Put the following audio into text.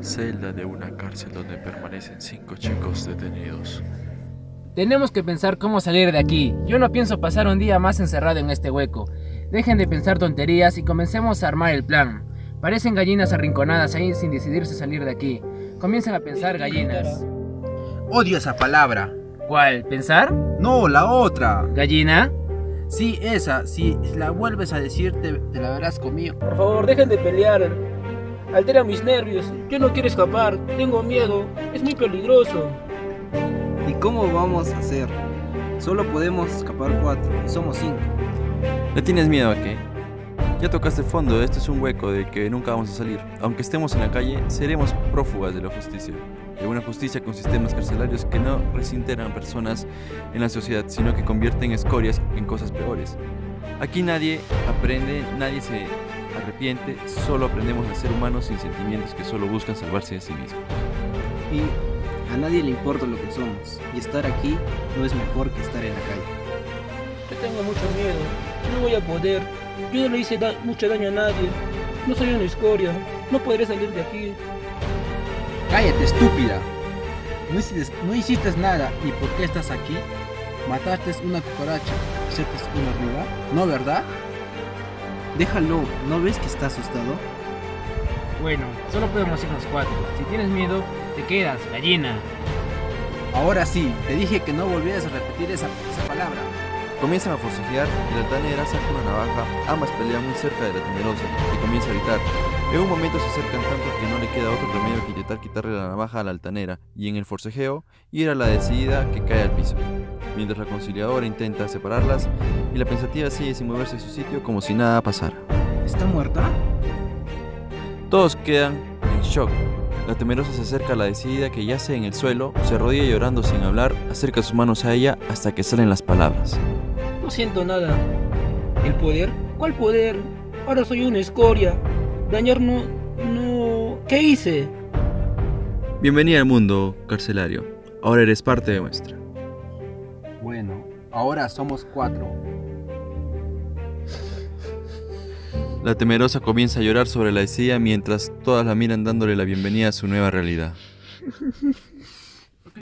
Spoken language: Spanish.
Celda de una cárcel donde permanecen cinco chicos detenidos. Tenemos que pensar cómo salir de aquí. Yo no pienso pasar un día más encerrado en este hueco. Dejen de pensar tonterías y comencemos a armar el plan. Parecen gallinas arrinconadas ahí sin decidirse salir de aquí. Comiencen a pensar gallinas. Odio esa palabra. ¿Cuál? ¿Pensar? No, la otra. ¿Gallina? Sí, esa. Si la vuelves a decir, te, te la verás conmigo. Por favor, dejen de pelear. Altera mis nervios. Yo no quiero escapar. Tengo miedo. Es muy peligroso. ¿Y cómo vamos a hacer? Solo podemos escapar cuatro y somos cinco. ¿Le tienes miedo a qué? Ya tocaste fondo, este es un hueco del que nunca vamos a salir. Aunque estemos en la calle, seremos prófugas de la justicia. De una justicia con sistemas carcelarios que no resinteran personas en la sociedad, sino que convierten escorias en cosas peores. Aquí nadie aprende, nadie se arrepiente, solo aprendemos a ser humanos sin sentimientos que solo buscan salvarse de sí mismos. Y a nadie le importa lo que somos, y estar aquí no es mejor que estar en la calle. Yo tengo mucho miedo. No voy a poder. Yo no le hice da mucho daño a nadie. No soy una escoria. No podré salir de aquí. Cállate, estúpida. No hiciste, no hiciste nada. ¿Y por qué estás aquí? Mataste una cucaracha. ¿Hiciste una hormiga? ¿No, verdad? Déjalo, ¿no ves que está asustado? Bueno, solo podemos irnos cuatro. Si tienes miedo, te quedas, gallina. Ahora sí, te dije que no volvieras a repetir esa, esa palabra. Comienzan a forcejear y la altanera saca una navaja, ambas pelean muy cerca de la temerosa, que comienza a gritar. En un momento se acercan tanto que no le queda otro remedio que intentar quitarle la navaja a la altanera, y en el forcejeo, ir a la decidida que cae al piso. Mientras la conciliadora intenta separarlas, y la pensativa sigue sin moverse de su sitio como si nada pasara. ¿Está muerta? Todos quedan en shock. La temerosa se acerca a la decidida que yace en el suelo, se arrodilla llorando sin hablar, acerca sus manos a ella hasta que salen las palabras. No siento nada. ¿El poder? ¿Cuál poder? Ahora soy una escoria. Dañar no... no... ¿Qué hice? Bienvenida al mundo, carcelario. Ahora eres parte de nuestra. Bueno, ahora somos cuatro. La temerosa comienza a llorar sobre la decidida mientras todas la miran dándole la bienvenida a su nueva realidad.